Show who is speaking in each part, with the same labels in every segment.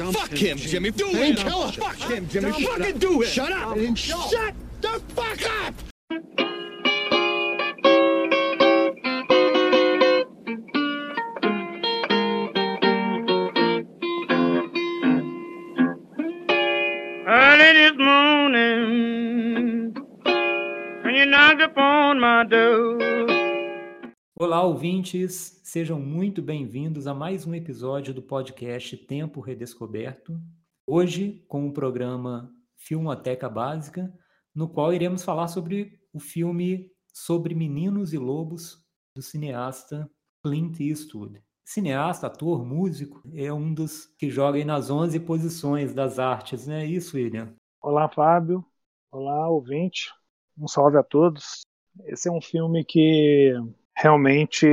Speaker 1: Dump Fuck him, Jimmy. Do it. Kill him. Fuck him, Jimmy. Fucking do it. Shut up. Shut the fuck up.
Speaker 2: Olá, ouvintes, sejam muito bem-vindos a mais um episódio do podcast Tempo Redescoberto. Hoje, com o programa Filmoteca Básica, no qual iremos falar sobre o filme Sobre Meninos e Lobos, do cineasta Clint Eastwood. Cineasta, ator, músico, é um dos que joga nas 11 posições das artes, não é isso, William?
Speaker 3: Olá, Fábio. Olá, ouvinte. Um salve a todos. Esse é um filme que realmente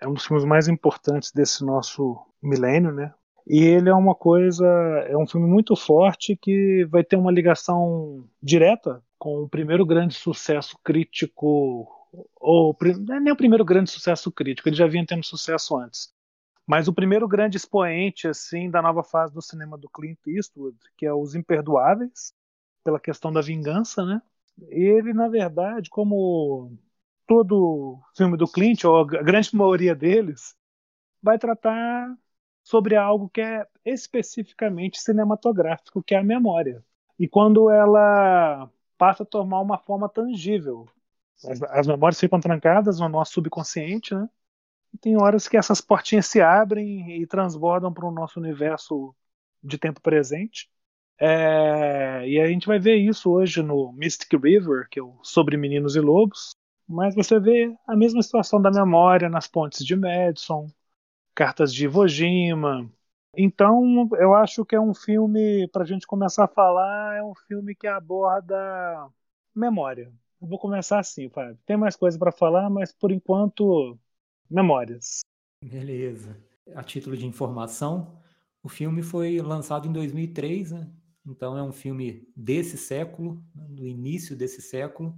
Speaker 3: é um dos filmes mais importantes desse nosso milênio, né? E ele é uma coisa, é um filme muito forte que vai ter uma ligação direta com o primeiro grande sucesso crítico, ou é nem o primeiro grande sucesso crítico, ele já vinha tendo sucesso antes. Mas o primeiro grande expoente assim da nova fase do cinema do Clint Eastwood, que é Os Imperdoáveis, pela questão da vingança, né? Ele, na verdade, como todo filme do Clint, ou a grande maioria deles, vai tratar sobre algo que é especificamente cinematográfico, que é a memória. E quando ela passa a tomar uma forma tangível. As, as memórias ficam trancadas no nosso subconsciente, né? E tem horas que essas portinhas se abrem e transbordam para o nosso universo de tempo presente. É, e a gente vai ver isso hoje no Mystic River, que é Sobre Meninos e Lobos, mas você vê a mesma situação da memória nas pontes de Madison, cartas de Iwo Jima. Então, eu acho que é um filme, para a gente começar a falar, é um filme que aborda memória. Eu vou começar assim, Fábio. Tem mais coisa para falar, mas por enquanto, memórias.
Speaker 2: Beleza. A título de informação, o filme foi lançado em 2003, né? então é um filme desse século, né? do início desse século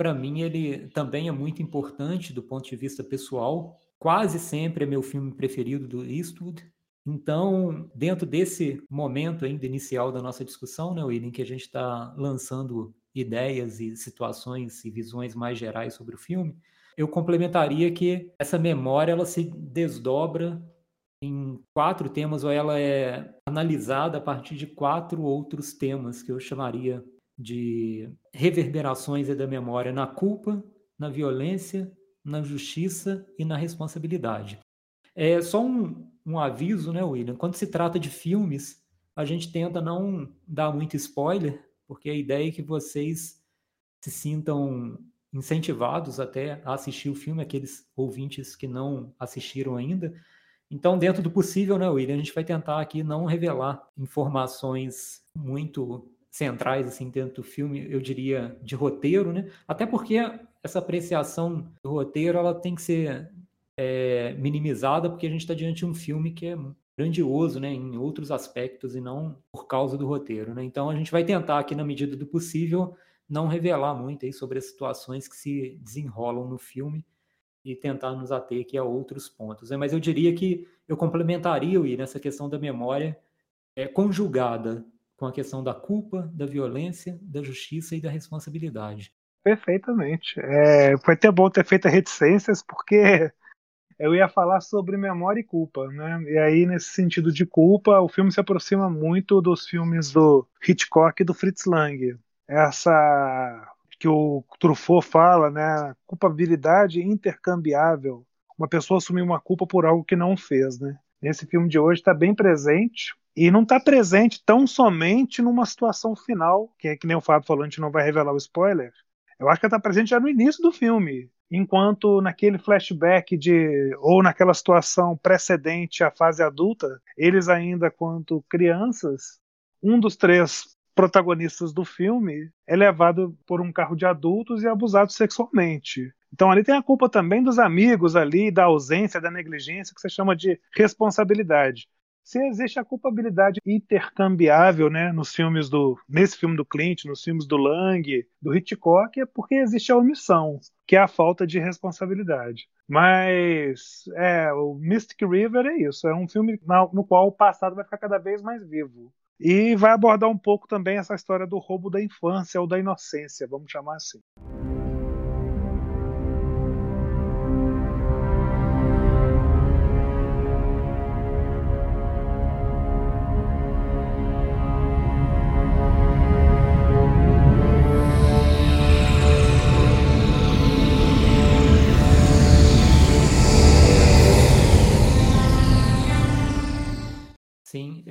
Speaker 2: para mim, ele também é muito importante do ponto de vista pessoal. Quase sempre é meu filme preferido do Eastwood. Então, dentro desse momento ainda inicial da nossa discussão, né, William, que a gente está lançando ideias e situações e visões mais gerais sobre o filme, eu complementaria que essa memória ela se desdobra em quatro temas ou ela é analisada a partir de quatro outros temas que eu chamaria de reverberações da memória na culpa, na violência, na justiça e na responsabilidade. É só um, um aviso, né, William? Quando se trata de filmes, a gente tenta não dar muito spoiler, porque a ideia é que vocês se sintam incentivados até a assistir o filme, aqueles ouvintes que não assistiram ainda. Então, dentro do possível, né, William, a gente vai tentar aqui não revelar informações muito centrais assim dentro do filme, eu diria de roteiro, né? Até porque essa apreciação do roteiro ela tem que ser é, minimizada porque a gente está diante de um filme que é grandioso, né, em outros aspectos e não por causa do roteiro, né? Então a gente vai tentar aqui na medida do possível não revelar muito aí sobre as situações que se desenrolam no filme e tentar nos ater aqui a outros pontos. Né? Mas eu diria que eu complementaria aí nessa questão da memória é, conjugada com a questão da culpa, da violência, da justiça e da responsabilidade.
Speaker 3: Perfeitamente. É, foi até bom ter feito reticências, porque eu ia falar sobre memória e culpa, né? E aí, nesse sentido de culpa, o filme se aproxima muito dos filmes do Hitchcock e do Fritz Lang. Essa que o Truffaut fala, né? Culpabilidade intercambiável. Uma pessoa assumir uma culpa por algo que não fez, né? Nesse filme de hoje está bem presente e não está presente tão somente numa situação final, que é que nem o Fábio falou, a gente não vai revelar o spoiler. Eu acho que está presente já no início do filme, enquanto naquele flashback de ou naquela situação precedente à fase adulta, eles ainda quanto crianças, um dos três protagonistas do filme é levado por um carro de adultos e abusado sexualmente. Então ali tem a culpa também dos amigos ali, da ausência, da negligência, que você chama de responsabilidade se existe a culpabilidade intercambiável, né, nos filmes do, nesse filme do Clint, nos filmes do Lang, do Hitchcock, é porque existe a omissão, que é a falta de responsabilidade. Mas é, o Mystic River é isso, é um filme no qual o passado vai ficar cada vez mais vivo. E vai abordar um pouco também essa história do roubo da infância ou da inocência, vamos chamar assim.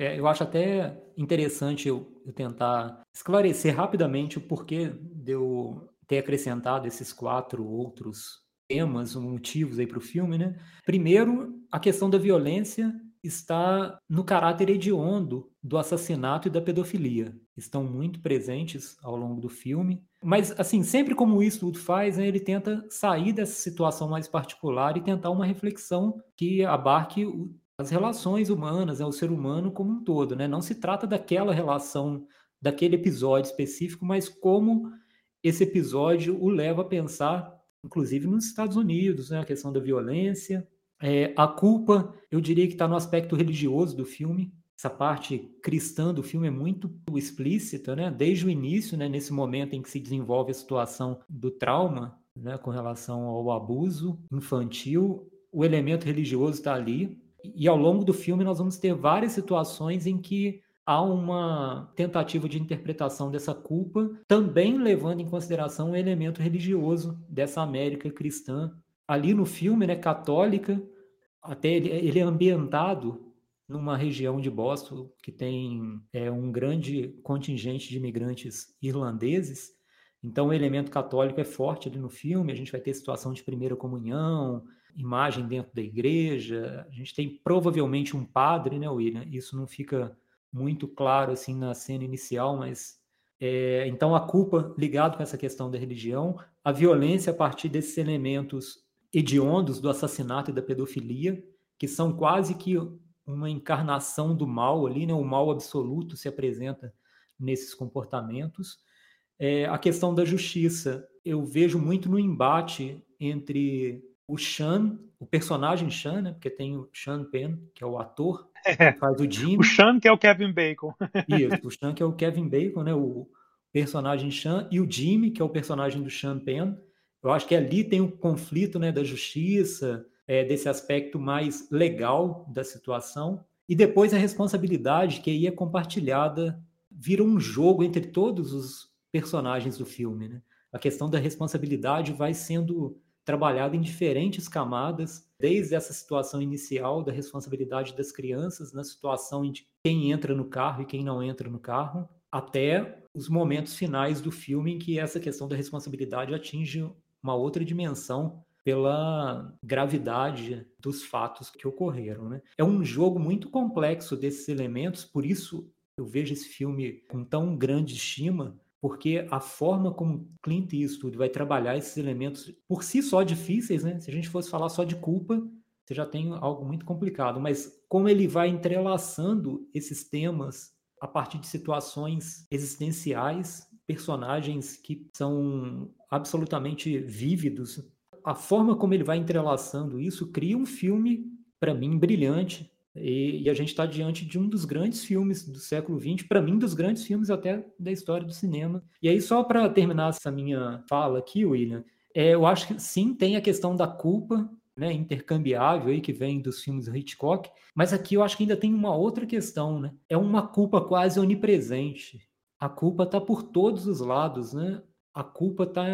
Speaker 2: É, eu acho até interessante eu, eu, tentar esclarecer rapidamente o porquê de eu ter acrescentado esses quatro outros temas, motivos aí para o filme, né? Primeiro, a questão da violência está no caráter hediondo do assassinato e da pedofilia. Estão muito presentes ao longo do filme. Mas, assim, sempre como o Eastwood faz, né, ele tenta sair dessa situação mais particular e tentar uma reflexão que abarque as relações humanas, né, o ser humano como um todo. Né? Não se trata daquela relação, daquele episódio específico, mas como esse episódio o leva a pensar, inclusive nos Estados Unidos, né? a questão da violência. É, a culpa, eu diria que está no aspecto religioso do filme. Essa parte cristã do filme é muito explícita, né? desde o início, né? nesse momento em que se desenvolve a situação do trauma né? com relação ao abuso infantil. O elemento religioso está ali, e ao longo do filme nós vamos ter várias situações em que há uma tentativa de interpretação dessa culpa, também levando em consideração o elemento religioso dessa América cristã. Ali no filme, né, católica, até ele, ele é ambientado numa região de Boston que tem é, um grande contingente de imigrantes irlandeses. Então, o elemento católico é forte ali no filme. A gente vai ter situação de primeira comunhão, imagem dentro da igreja. A gente tem provavelmente um padre, né, William? Isso não fica muito claro assim na cena inicial, mas é, então a culpa ligado com essa questão da religião, a violência a partir desses elementos hediondos do assassinato e da pedofilia, que são quase que uma encarnação do mal ali, né? O mal absoluto se apresenta nesses comportamentos. É, a questão da justiça, eu vejo muito no embate entre o Sean, o personagem Sean, né? Porque tem o Sean Penn, que é o ator,
Speaker 3: é, que faz o Jimmy. O Sean que é o Kevin Bacon.
Speaker 2: Isso, o Sean que é o Kevin Bacon, né? O personagem Sean e o Jimmy, que é o personagem do Sean Penn. Eu acho que ali tem um conflito, né, da justiça, é, desse aspecto mais legal da situação. E depois a responsabilidade que aí é compartilhada, vira um jogo entre todos os personagens do filme, né? A questão da responsabilidade vai sendo trabalhado em diferentes camadas, desde essa situação inicial da responsabilidade das crianças, na situação de quem entra no carro e quem não entra no carro, até os momentos finais do filme em que essa questão da responsabilidade atinge uma outra dimensão pela gravidade dos fatos que ocorreram. Né? É um jogo muito complexo desses elementos, por isso eu vejo esse filme com tão grande estima, porque a forma como Clint Eastwood vai trabalhar esses elementos por si só difíceis, né? Se a gente fosse falar só de culpa, você já tem algo muito complicado, mas como ele vai entrelaçando esses temas a partir de situações existenciais, personagens que são absolutamente vívidos, a forma como ele vai entrelaçando isso cria um filme para mim brilhante, e, e a gente está diante de um dos grandes filmes do século XX, para mim, dos grandes filmes até da história do cinema. E aí, só para terminar essa minha fala aqui, William, é, eu acho que sim, tem a questão da culpa né, intercambiável aí que vem dos filmes Hitchcock, mas aqui eu acho que ainda tem uma outra questão, né? É uma culpa quase onipresente. A culpa está por todos os lados, né? A culpa está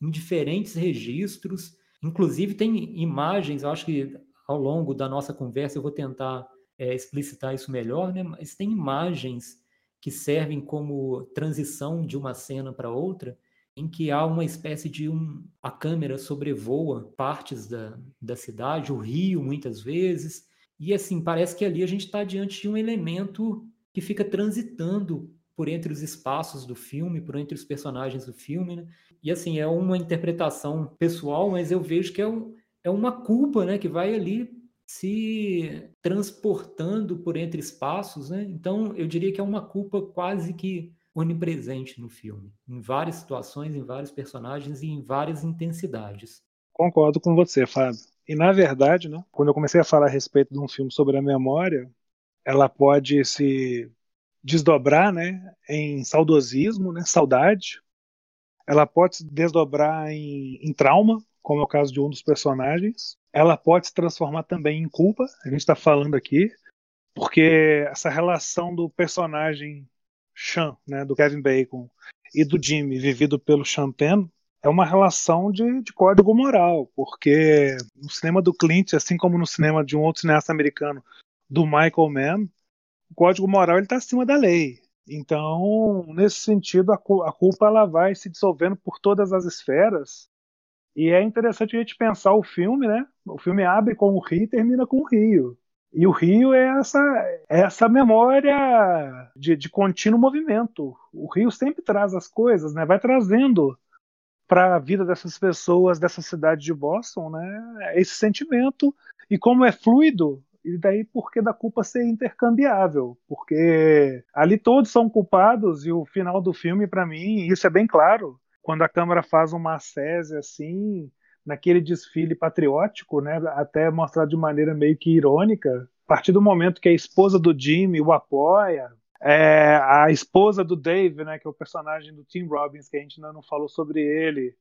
Speaker 2: em diferentes registros, inclusive tem imagens, eu acho que ao longo da nossa conversa eu vou tentar é, explicitar isso melhor, né? mas tem imagens que servem como transição de uma cena para outra, em que há uma espécie de um. A câmera sobrevoa partes da, da cidade, o rio, muitas vezes, e assim, parece que ali a gente está diante de um elemento que fica transitando por entre os espaços do filme, por entre os personagens do filme, né? E assim, é uma interpretação pessoal, mas eu vejo que é um, é uma culpa, né, que vai ali se transportando por entre espaços, né? Então, eu diria que é uma culpa quase que onipresente no filme, em várias situações, em vários personagens e em várias intensidades.
Speaker 3: Concordo com você, Fábio. E na verdade, né, quando eu comecei a falar a respeito de um filme sobre a memória, ela pode se desdobrar, né, em saudosismo, né, saudade. Ela pode se desdobrar em, em trauma, como é o caso de um dos personagens. Ela pode se transformar também em culpa. A gente está falando aqui porque essa relação do personagem Sean, né, do Kevin Bacon, e do Jimmy, vivido pelo Sean Penn, é uma relação de, de, código moral, porque no cinema do Clint, assim como no cinema de um outro cineasta americano, do Michael Mann, o código moral está acima da lei. Então, nesse sentido, a, a culpa ela vai se dissolvendo por todas as esferas. E é interessante a gente pensar o filme, né? O filme abre com o Rio e termina com o Rio. E o rio é essa, é essa memória de, de contínuo movimento. O rio sempre traz as coisas, né? vai trazendo para a vida dessas pessoas dessa cidade de Boston né? esse sentimento. E como é fluido, e daí por que da culpa ser intercambiável? Porque ali todos são culpados e o final do filme, para mim, isso é bem claro. Quando a câmera faz uma ascese assim, naquele desfile patriótico, né, até mostrado de maneira meio que irônica, a partir do momento que a esposa do Jimmy o apoia, é, a esposa do Dave, né, que é o personagem do Tim Robbins, que a gente ainda não falou sobre ele,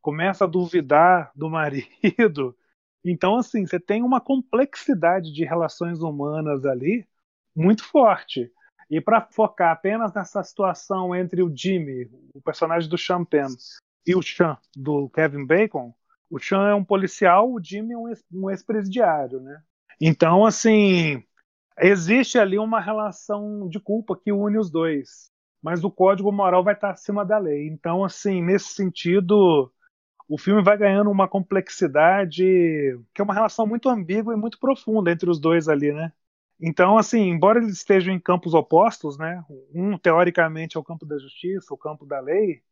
Speaker 3: começa a duvidar do marido. Então, assim, você tem uma complexidade de relações humanas ali muito forte. E para focar apenas nessa situação entre o Jimmy, o personagem do Champagne, e o Sean, do Kevin Bacon, o Sean é um policial, o Jimmy é um ex-presidiário, né? Então, assim, existe ali uma relação de culpa que une os dois, mas o código moral vai estar acima da lei. Então, assim, nesse sentido, o filme vai ganhando uma complexidade que é uma relação muito ambígua e muito profunda entre os dois ali, né? Então, assim, embora eles estejam em campos opostos, né? Um teoricamente é o campo da justiça, o campo da lei,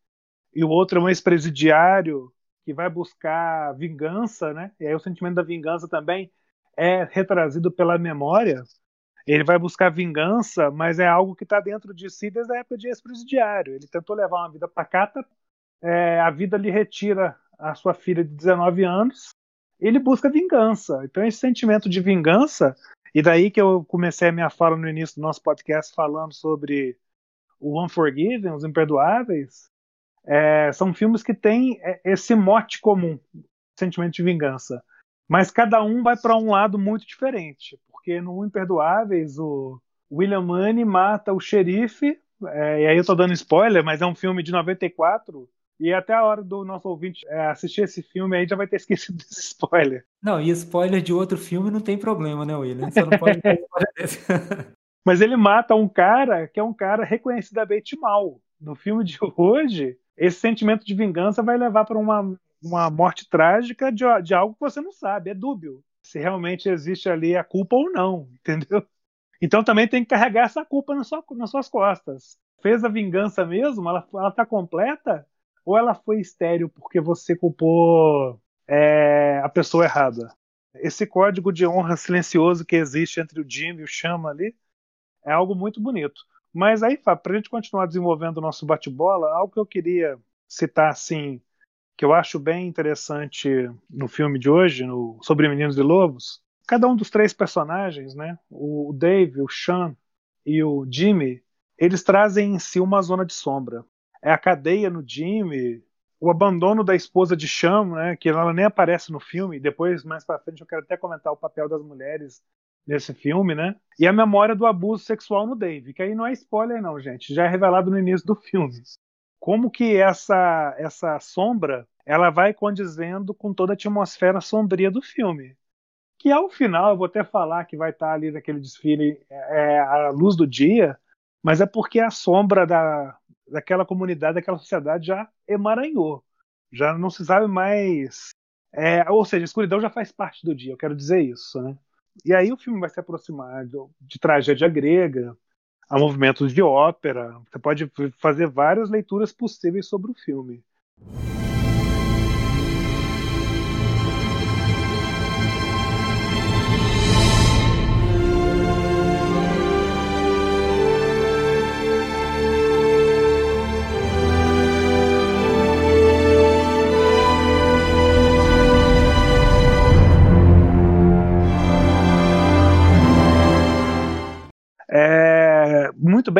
Speaker 3: e o outro é um ex-presidiário que vai buscar vingança, né? E aí o sentimento da vingança também é retrazido pela memória. Ele vai buscar vingança, mas é algo que está dentro de si desde a época de ex-presidiário. Ele tentou levar uma vida pacata, é, a vida lhe retira a sua filha de 19 anos, ele busca vingança. Então esse sentimento de vingança, e daí que eu comecei a minha fala no início do nosso podcast falando sobre o Unforgiven, os Imperdoáveis, é, são filmes que têm é, esse mote comum, sentimento de vingança. Mas cada um vai para um lado muito diferente. Porque no Imperdoáveis, o William Money mata o xerife, é, e aí eu estou dando spoiler, mas é um filme de 94. E até a hora do nosso ouvinte é, assistir esse filme aí já vai ter esquecido desse spoiler.
Speaker 2: Não, e spoiler de outro filme não tem problema, né, William? Você não pode ter spoiler
Speaker 3: desse. Mas ele mata um cara que é um cara reconhecidamente mal. No filme de hoje, esse sentimento de vingança vai levar para uma, uma morte trágica de, de algo que você não sabe, é dúbio. Se realmente existe ali a culpa ou não, entendeu? Então também tem que carregar essa culpa na sua, nas suas costas. Fez a vingança mesmo? Ela, ela tá completa? Ou ela foi estéreo porque você culpou é, a pessoa errada? Esse código de honra silencioso que existe entre o Jim e o Chama ali é algo muito bonito. Mas aí, para a gente continuar desenvolvendo o nosso bate-bola, algo que eu queria citar assim, que eu acho bem interessante no filme de hoje, no Sobre Meninos e Lobos, cada um dos três personagens, né, o Dave, o Sean e o Jimmy, eles trazem em si uma zona de sombra. É a cadeia no Jimmy, o abandono da esposa de Sean, né, que ela nem aparece no filme. Depois, mais para frente, eu quero até comentar o papel das mulheres nesse filme, né? E a memória do abuso sexual no Dave, que aí não é spoiler não, gente, já é revelado no início do filme. Como que essa essa sombra, ela vai condizendo com toda a atmosfera sombria do filme. Que ao final, eu vou até falar que vai estar ali naquele desfile é, é a luz do dia, mas é porque a sombra da, daquela comunidade, daquela sociedade já emaranhou. Já não se sabe mais. É, ou seja, a escuridão já faz parte do dia, eu quero dizer isso, né? E aí o filme vai se aproximar de, de tragédia grega, a movimentos de ópera. Você pode fazer várias leituras possíveis sobre o filme.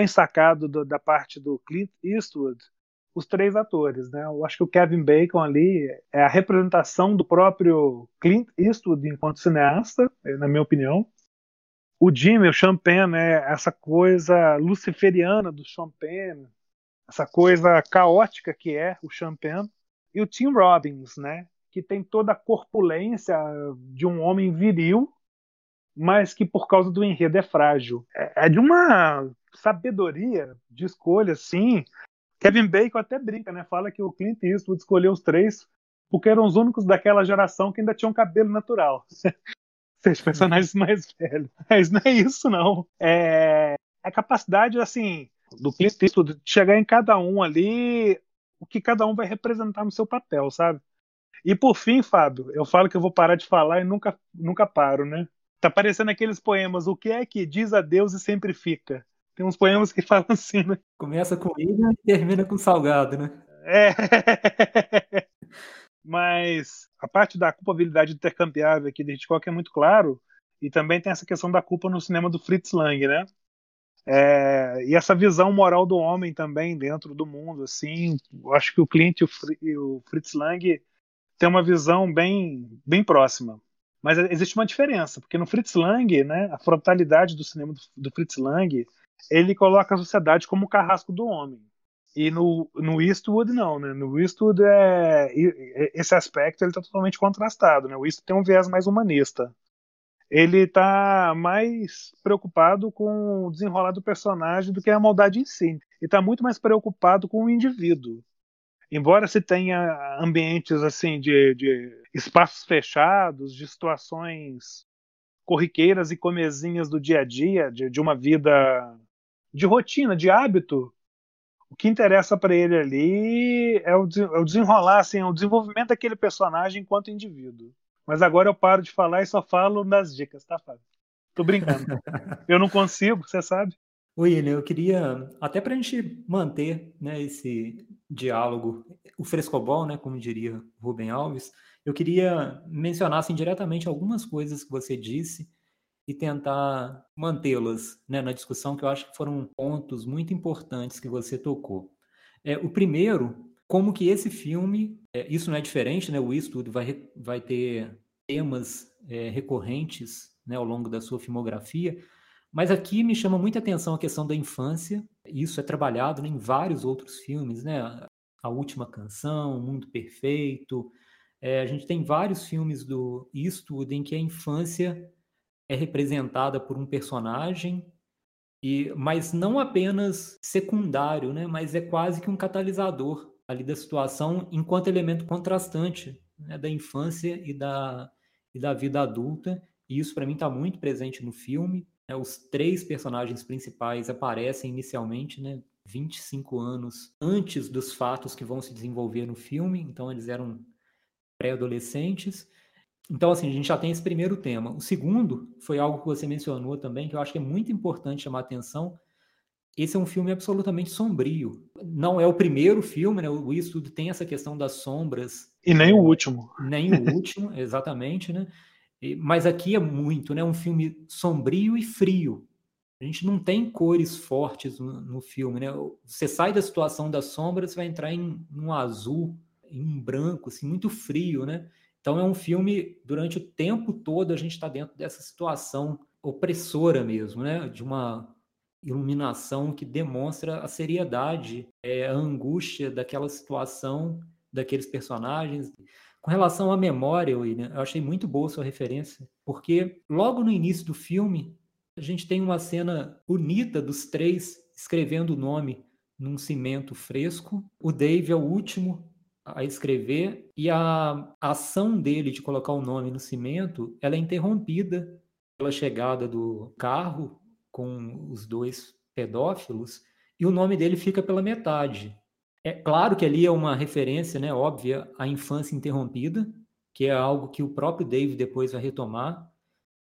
Speaker 3: Sacado do, da parte do Clint Eastwood os três atores, né? Eu acho que o Kevin Bacon ali é a representação do próprio Clint Eastwood enquanto cineasta, na minha opinião. O Jimmy, o Champagne, é essa coisa luciferiana do Champagne, essa coisa caótica que é o Champagne. E o Tim Robbins, né? Que tem toda a corpulência de um homem viril, mas que por causa do enredo é frágil. É, é de uma sabedoria de escolha, assim, Kevin Bacon até brinca, né? Fala que o Clint Eastwood escolheu os três porque eram os únicos daquela geração que ainda tinham cabelo natural. Seis personagens mais velhos. Mas não é isso, não. É a capacidade, assim, do Clint Eastwood de chegar em cada um ali, o que cada um vai representar no seu papel, sabe? E por fim, Fábio, eu falo que eu vou parar de falar e nunca, nunca paro, né? Tá parecendo aqueles poemas, o que é que diz a Deus e sempre fica? Tem uns poemas que falam assim, né?
Speaker 2: Começa com ilha e termina com salgado, né?
Speaker 3: É. Mas a parte da culpabilidade intercambiável aqui de Hitchcock é muito claro. E também tem essa questão da culpa no cinema do Fritz Lang, né? É, e essa visão moral do homem também dentro do mundo, assim, eu acho que o Clint e o, Fritz Lang têm uma visão bem, bem próxima. Mas existe uma diferença, porque no Fritz Lang, né, a frontalidade do cinema do, do Fritz Lang ele coloca a sociedade como o carrasco do homem. E no, no Eastwood, não, né? No Eastwood, é, esse aspecto ele está totalmente contrastado, né? O Eastwood tem um viés mais humanista. Ele está mais preocupado com o desenrolar do personagem do que a maldade em si. Ele está muito mais preocupado com o indivíduo. Embora se tenha ambientes assim de, de espaços fechados, de situações corriqueiras e comezinhas do dia a dia, de, de uma vida de rotina, de hábito, o que interessa para ele ali é o, é o desenrolar, assim, é o desenvolvimento daquele personagem enquanto indivíduo. Mas agora eu paro de falar e só falo das dicas, tá, Fábio? Tô brincando. eu não consigo, você sabe.
Speaker 2: William, eu queria, até para a gente manter né, esse diálogo, o frescobol, né, como diria Rubem Alves, eu queria mencionar assim, diretamente algumas coisas que você disse e tentar mantê-las né, na discussão, que eu acho que foram pontos muito importantes que você tocou. É, o primeiro, como que esse filme, é, isso não é diferente, né, o Eastwood vai, vai ter temas é, recorrentes né, ao longo da sua filmografia, mas aqui me chama muita atenção a questão da infância, isso é trabalhado né, em vários outros filmes, né, A Última Canção, Mundo Perfeito, é, a gente tem vários filmes do Eastwood em que a infância é representada por um personagem, e mas não apenas secundário, né? mas é quase que um catalisador ali da situação enquanto elemento contrastante né? da infância e da, e da vida adulta. E isso para mim está muito presente no filme. Né? Os três personagens principais aparecem inicialmente, né? 25 anos antes dos fatos que vão se desenvolver no filme, então eles eram pré-adolescentes. Então, assim, a gente já tem esse primeiro tema. O segundo foi algo que você mencionou também, que eu acho que é muito importante chamar atenção. Esse é um filme absolutamente sombrio. Não é o primeiro filme, né? O estudo tem essa questão das sombras.
Speaker 3: E nem o último.
Speaker 2: Nem o último, exatamente, né? Mas aqui é muito, né? Um filme sombrio e frio. A gente não tem cores fortes no, no filme, né? Você sai da situação das sombras, você vai entrar em um azul, em um branco, assim, muito frio, né? Então é um filme, durante o tempo todo, a gente está dentro dessa situação opressora mesmo, né? De uma iluminação que demonstra a seriedade, é, a angústia daquela situação, daqueles personagens. Com relação à memória, William, eu achei muito boa sua referência, porque logo no início do filme, a gente tem uma cena bonita dos três escrevendo o nome num cimento fresco. O Dave é o último a escrever e a ação dele de colocar o nome no cimento, ela é interrompida pela chegada do carro com os dois pedófilos e o nome dele fica pela metade. É claro que ali é uma referência, né, óbvia, à infância interrompida, que é algo que o próprio Dave depois vai retomar,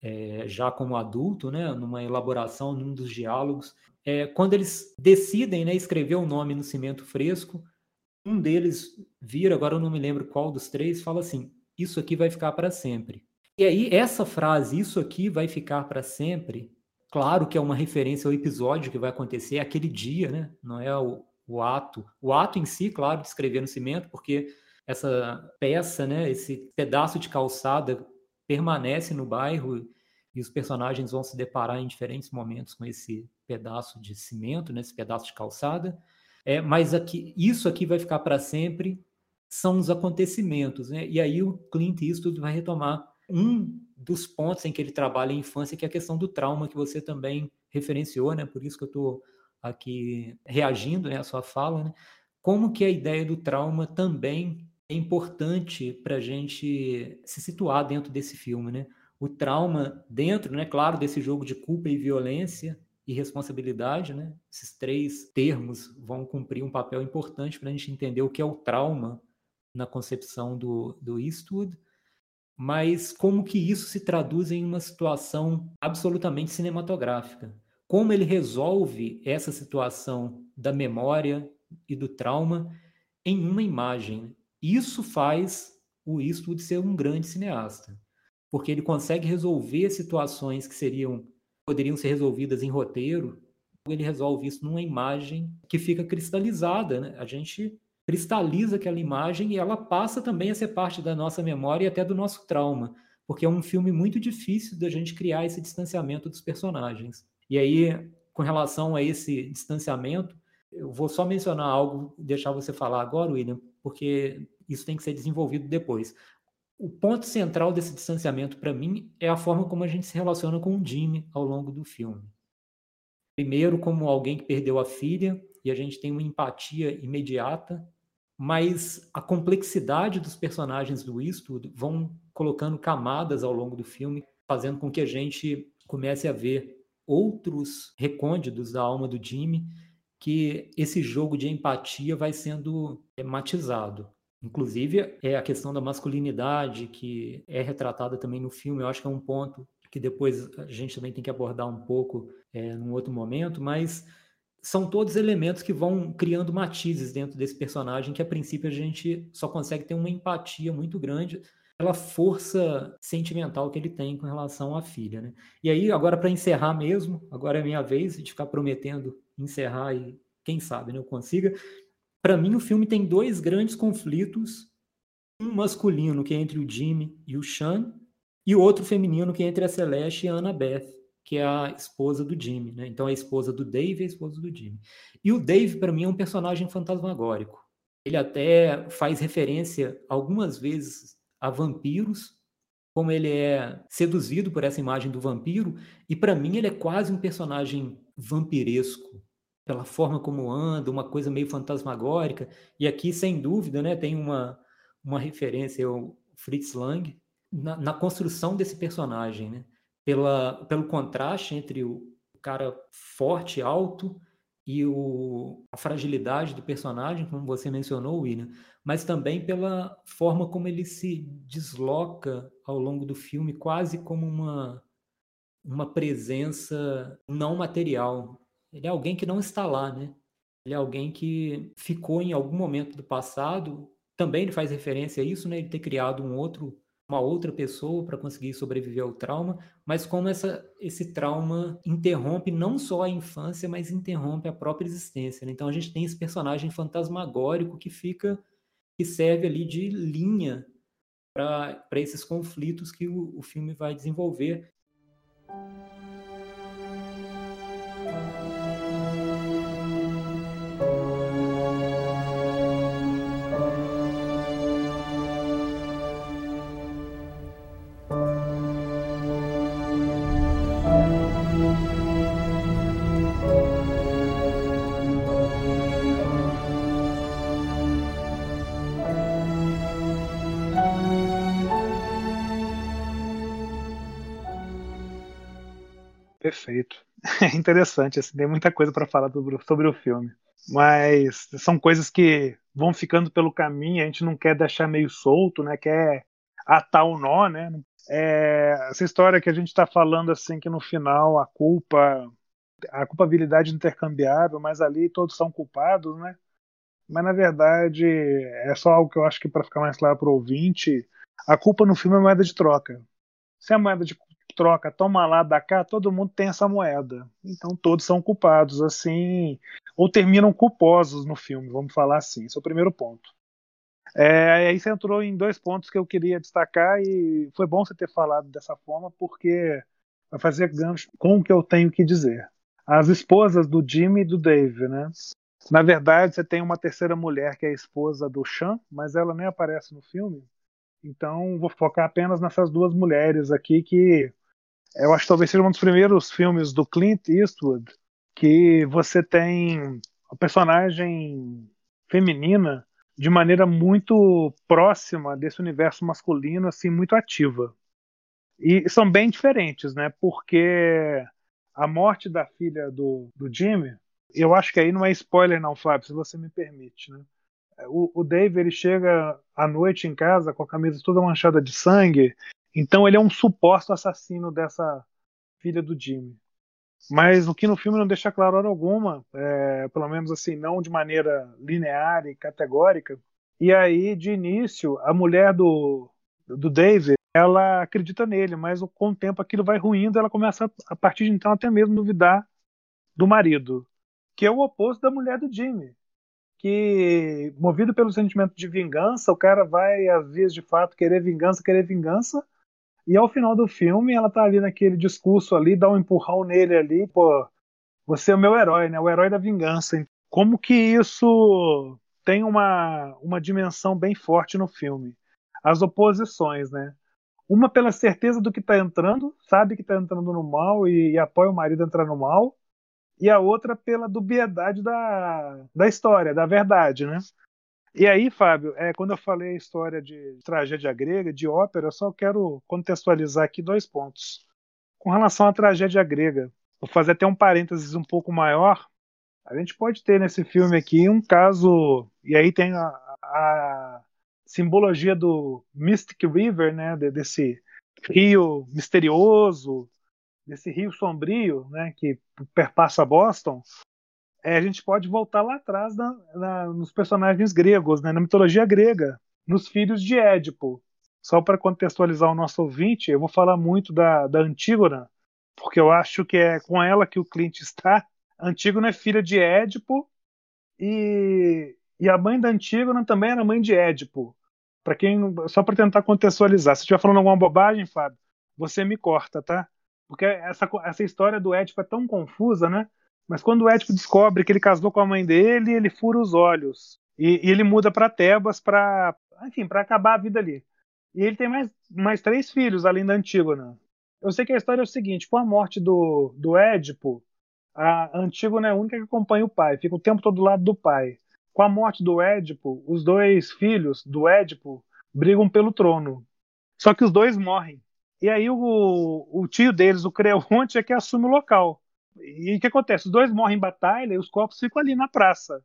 Speaker 2: é, já como adulto, né, numa elaboração, num dos diálogos. É, quando eles decidem né, escrever o nome no cimento fresco, um deles vira, agora eu não me lembro qual dos três, fala assim: Isso aqui vai ficar para sempre. E aí, essa frase, isso aqui vai ficar para sempre, claro que é uma referência ao episódio que vai acontecer aquele dia, né? Não é o, o ato. O ato em si, claro, de escrever no cimento, porque essa peça, né, esse pedaço de calçada permanece no bairro e os personagens vão se deparar em diferentes momentos com esse pedaço de cimento, né, esse pedaço de calçada. É, mas aqui, isso aqui vai ficar para sempre são os acontecimentos, né? E aí o Clint Eastwood vai retomar um dos pontos em que ele trabalha a infância, que é a questão do trauma que você também referenciou, né? Por isso que eu estou aqui reagindo né, à sua fala, né? Como que a ideia do trauma também é importante para a gente se situar dentro desse filme, né? O trauma dentro, né? Claro, desse jogo de culpa e violência e responsabilidade, né? Esses três termos vão cumprir um papel importante para a gente entender o que é o trauma na concepção do, do Eastwood, mas como que isso se traduz em uma situação absolutamente cinematográfica. Como ele resolve essa situação da memória e do trauma em uma imagem. Isso faz o Eastwood ser um grande cineasta, porque ele consegue resolver situações que seriam poderiam ser resolvidas em roteiro, ele resolve isso numa imagem que fica cristalizada, né? A gente cristaliza aquela imagem e ela passa também a ser parte da nossa memória e até do nosso trauma, porque é um filme muito difícil da gente criar esse distanciamento dos personagens. E aí, com relação a esse distanciamento, eu vou só mencionar algo, deixar você falar agora, William, porque isso tem que ser desenvolvido depois. O ponto central desse distanciamento, para mim, é a forma como a gente se relaciona com o Jimmy ao longo do filme. Primeiro, como alguém que perdeu a filha, e a gente tem uma empatia imediata mas a complexidade dos personagens do Eastwood vão colocando camadas ao longo do filme, fazendo com que a gente comece a ver outros recônditos da alma do Jimmy, que esse jogo de empatia vai sendo matizado. Inclusive, é a questão da masculinidade que é retratada também no filme. Eu acho que é um ponto que depois a gente também tem que abordar um pouco é, num outro momento, mas são todos elementos que vão criando matizes dentro desse personagem que a princípio a gente só consegue ter uma empatia muito grande pela força sentimental que ele tem com relação à filha, né? E aí, agora para encerrar mesmo, agora é minha vez de ficar prometendo encerrar e quem sabe, né, eu consiga. Para mim o filme tem dois grandes conflitos, um masculino que é entre o Jimmy e o Sean e outro feminino que é entre a Celeste e a Annabeth que é a esposa do Jimmy, né? Então a esposa do Dave e a esposa do Jimmy. E o Dave para mim é um personagem fantasmagórico. Ele até faz referência algumas vezes a vampiros, como ele é seduzido por essa imagem do vampiro, e para mim ele é quase um personagem vampiresco, pela forma como anda, uma coisa meio fantasmagórica. E aqui, sem dúvida, né, tem uma, uma referência ao Fritz Lang na, na construção desse personagem, né? pela, pelo contraste entre o cara forte, alto, e o, a fragilidade do personagem, como você mencionou, William, mas também pela forma como ele se desloca ao longo do filme, quase como uma, uma presença não material. Ele é alguém que não está lá, né? Ele é alguém que ficou em algum momento do passado. Também ele faz referência a isso, né? Ele ter criado um outro uma outra pessoa para conseguir sobreviver ao trauma, mas como essa, esse trauma interrompe não só a infância, mas interrompe a própria existência. Né? Então a gente tem esse personagem fantasmagórico que fica, que serve ali de linha para esses conflitos que o, o filme vai desenvolver.
Speaker 3: É interessante, assim, tem muita coisa para falar sobre, sobre o filme. Mas são coisas que vão ficando pelo caminho, a gente não quer deixar meio solto, né? Quer atar o nó, né? É, essa história que a gente está falando assim que no final a culpa, a culpabilidade intercambiável, mas ali todos são culpados, né? Mas na verdade é só algo que eu acho que para ficar mais claro para o ouvinte, a culpa no filme é moeda de troca. Se a moeda de troca, toma lá, dá cá, todo mundo tem essa moeda. Então todos são culpados, assim, ou terminam culposos no filme, vamos falar assim. Esse é o primeiro ponto. É, aí você entrou em dois pontos que eu queria destacar e foi bom você ter falado dessa forma porque vai fazer gancho com o que eu tenho que dizer. As esposas do Jimmy e do Dave, né? Na verdade, você tem uma terceira mulher que é a esposa do Sean, mas ela nem aparece no filme. Então, vou focar apenas nessas duas mulheres aqui que eu acho que talvez seja um dos primeiros filmes do Clint Eastwood que você tem a personagem feminina de maneira muito próxima desse universo masculino, assim, muito ativa. E são bem diferentes, né? Porque a morte da filha do, do Jimmy, eu acho que aí não é spoiler não, Fábio, se você me permite, né? O, o Dave, ele chega à noite em casa com a camisa toda manchada de sangue, então ele é um suposto assassino dessa filha do Jimmy. Mas o que no filme não deixa claro hora alguma, é, pelo menos assim, não de maneira linear e categórica. E aí, de início, a mulher do, do David, ela acredita nele, mas com o tempo aquilo vai ruindo, ela começa, a partir de então, até mesmo duvidar do marido, que é o oposto da mulher do Jimmy. Que, movido pelo sentimento de vingança, o cara vai, às vezes, de fato, querer vingança, querer vingança, e ao final do filme, ela tá ali naquele discurso ali, dá um empurrão nele ali, pô, você é o meu herói, né? O herói da vingança. Como que isso tem uma, uma dimensão bem forte no filme? As oposições, né? Uma pela certeza do que tá entrando, sabe que tá entrando no mal e, e apoia o marido a entrar no mal, e a outra pela dubiedade da, da história, da verdade, né? E aí, Fábio, é, quando eu falei a história de tragédia grega, de ópera, eu só quero contextualizar aqui dois pontos. Com relação à tragédia grega, vou fazer até um parênteses um pouco maior. A gente pode ter nesse filme aqui um caso, e aí tem a, a simbologia do Mystic River, né, desse rio misterioso, desse rio sombrio, né, que perpassa Boston é, a gente pode voltar lá atrás na, na, nos personagens gregos, né, na mitologia grega, nos filhos de Édipo. Só para contextualizar o nosso ouvinte, eu vou falar muito da, da Antígona, porque eu acho que é com ela que o Clint está. Antígona é filha de Édipo e, e a mãe da Antígona também era mãe de Édipo. Para quem só para tentar contextualizar, se estiver falando alguma bobagem, Fábio, você me corta, tá? Porque essa, essa história do Édipo é tão confusa, né? Mas quando o Édipo descobre que ele casou com a mãe dele, ele fura os olhos. E, e ele muda para Tebas para, enfim, para acabar a vida ali. E ele tem mais, mais três filhos, além da Antígona. Eu sei que a história é o seguinte: com a morte do, do Édipo, a Antígona é a única que acompanha o pai, fica o tempo todo do lado do pai. Com a morte do Édipo, os dois filhos do Édipo brigam pelo trono. Só que os dois morrem. E aí o, o tio deles, o Creonte, é que assume o local. E o que acontece? Os dois morrem em batalha e os corpos ficam ali na praça.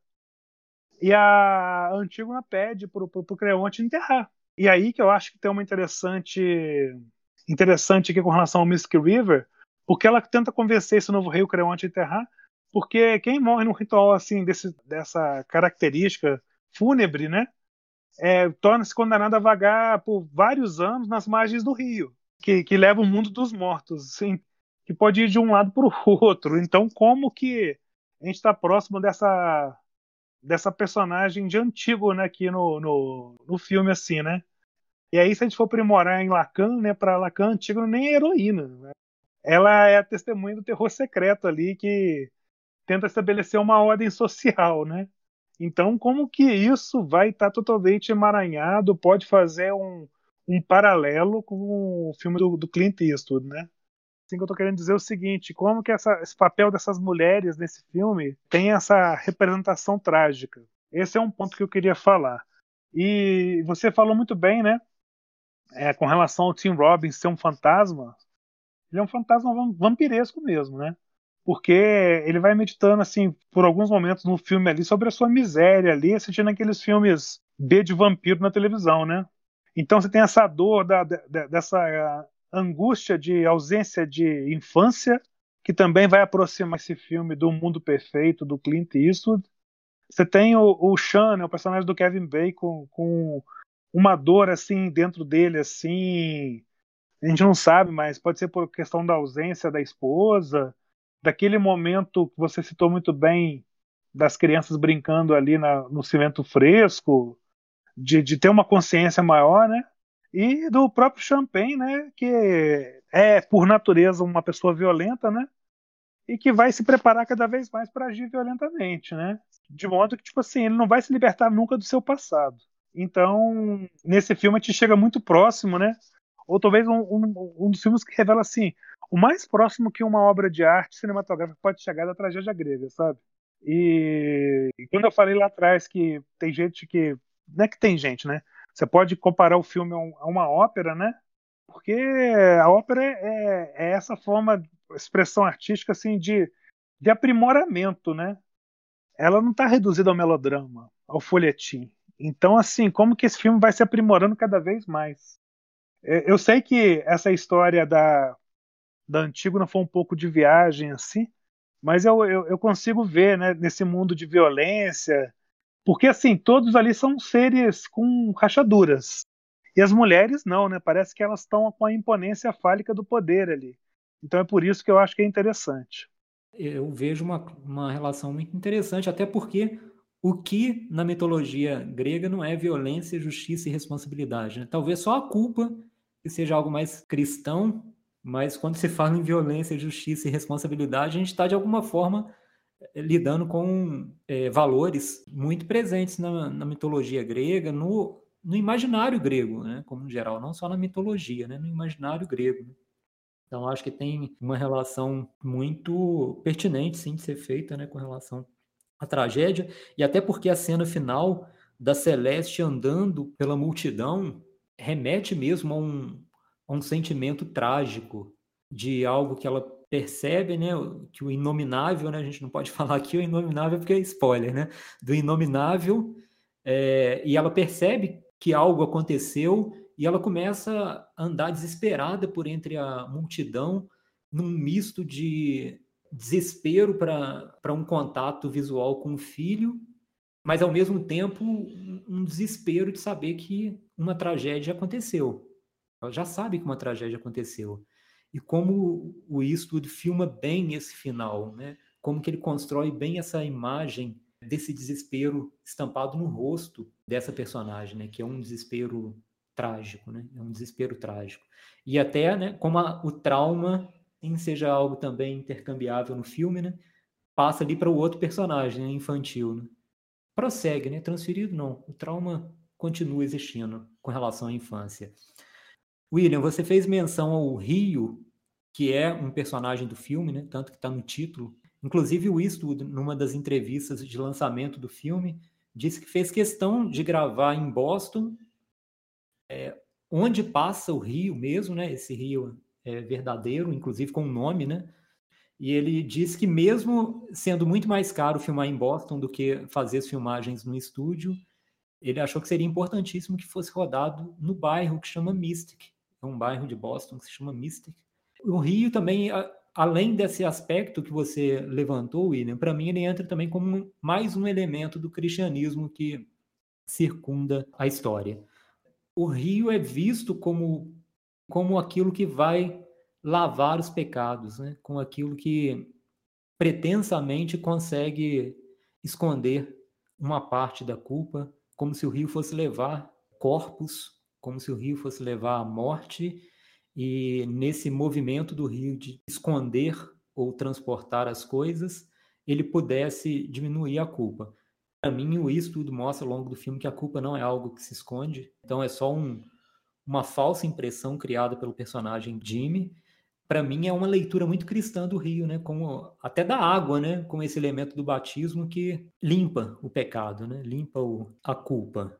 Speaker 3: E a Antígona pede pro, pro, pro Creonte enterrar. E aí que eu acho que tem uma interessante interessante aqui com relação ao Mystic River, porque ela tenta convencer esse novo rei, o Creonte, a enterrar, porque quem morre num ritual assim desse, dessa característica fúnebre, né, é, torna-se condenado a vagar por vários anos nas margens do rio, que, que leva o mundo dos mortos. Assim, que pode ir de um lado para o outro. Então, como que a gente está próximo dessa dessa personagem de antigo, né, aqui no, no, no filme, assim, né? E aí, se a gente for aprimorar em Lacan, né, para Lacan, antigo nem é heroína. Né? Ela é a testemunha do terror secreto ali que tenta estabelecer uma ordem social, né? Então, como que isso vai estar tá totalmente emaranhado, pode fazer um, um paralelo com o filme do, do Clint Eastwood, né? Assim que eu tô querendo dizer o seguinte, como que essa, esse papel dessas mulheres nesse filme tem essa representação trágica. Esse é um ponto que eu queria falar. E você falou muito bem, né? É, com relação ao Tim Robbins ser um fantasma, ele é um fantasma vampiresco mesmo, né? Porque ele vai meditando, assim, por alguns momentos no filme ali, sobre a sua miséria ali, assistindo aqueles filmes B de vampiro na televisão, né? Então você tem essa dor da, da, dessa angústia de ausência de infância, que também vai aproximar esse filme do mundo perfeito do Clint Eastwood. Você tem o, o Sean, né, o personagem do Kevin Bacon, com uma dor assim dentro dele, assim A gente não sabe, mas pode ser por questão da ausência da esposa, daquele momento que você citou muito bem das crianças brincando ali na, no cimento fresco, de, de ter uma consciência maior, né? E do próprio Champagne, né? Que é, por natureza, uma pessoa violenta, né? E que vai se preparar cada vez mais para agir violentamente, né? De modo que, tipo assim, ele não vai se libertar nunca do seu passado. Então, nesse filme a gente chega muito próximo, né? Ou talvez um, um, um dos filmes que revela, assim, o mais próximo que uma obra de arte cinematográfica pode chegar da tragédia grega, sabe? E, e quando eu falei lá atrás que tem gente que. Não é que tem gente, né? Você pode comparar o filme a uma ópera, né? Porque a ópera é, é essa forma, expressão artística assim de, de aprimoramento, né? Ela não está reduzida ao melodrama, ao folhetim. Então, assim, como que esse filme vai se aprimorando cada vez mais? É, eu sei que essa história da, da Antígona foi um pouco de viagem, assim, mas eu, eu, eu consigo ver, né, nesse mundo de violência, porque, assim, todos ali são seres com rachaduras. E as mulheres não, né? Parece que elas estão com a imponência fálica do poder ali. Então é por isso que eu acho que é interessante.
Speaker 2: Eu vejo uma, uma relação muito interessante, até porque o que na mitologia grega não é violência, justiça e responsabilidade. Né? Talvez só a culpa que seja algo mais cristão, mas quando se fala em violência, justiça e responsabilidade, a gente está de alguma forma lidando com é, valores muito presentes na, na mitologia grega, no, no imaginário grego, né, como geral, não só na mitologia, né, no imaginário grego. Né? Então, acho que tem uma relação muito pertinente, sim, de ser feita né, com relação à tragédia, e até porque a cena final da Celeste andando pela multidão remete mesmo a um, a um sentimento trágico de algo que ela percebe, né, que o inominável, né, a gente não pode falar aqui o inominável porque é spoiler, né, do inominável, é, e ela percebe que algo aconteceu e ela começa a andar desesperada por entre a multidão, num misto de desespero para um contato visual com o filho, mas ao mesmo tempo um desespero de saber que uma tragédia aconteceu. Ela já sabe que uma tragédia aconteceu. E como o Eastwood filma bem esse final, né? como que ele constrói bem essa imagem desse desespero estampado no rosto dessa personagem, né? Que é um desespero trágico, né? É um desespero trágico. E até, né? Como a, o trauma seja algo também intercambiável no filme, né? Passa ali para o outro personagem, né? infantil, né? Prossegue, né? Transferido não. O trauma continua existindo com relação à infância. William, você fez menção ao Rio, que é um personagem do filme, né? Tanto que está no título Inclusive, o Eastwood, numa das entrevistas de lançamento do filme, disse que fez questão de gravar em Boston, é, onde passa o rio mesmo, né? Esse rio é verdadeiro, inclusive com um nome, né? E ele disse que mesmo sendo muito mais caro filmar em Boston do que fazer as filmagens no estúdio, ele achou que seria importantíssimo que fosse rodado no bairro que chama Mystic. Um bairro de Boston que se chama Mystic. O Rio também além desse aspecto que você levantou, William, para mim ele entra também como mais um elemento do cristianismo que circunda a história. O rio é visto como, como aquilo que vai lavar os pecados, né? como aquilo que pretensamente consegue esconder uma parte da culpa, como se o rio fosse levar corpos, como se o rio fosse levar a morte e nesse movimento do rio de esconder ou transportar as coisas, ele pudesse diminuir a culpa. Para mim, o isso tudo mostra ao longo do filme que a culpa não é algo que se esconde, então é só um, uma falsa impressão criada pelo personagem Jimmy. Para mim, é uma leitura muito cristã do rio, né? Como, até da água, né? Com esse elemento do batismo que limpa o pecado, né? limpa o, a culpa.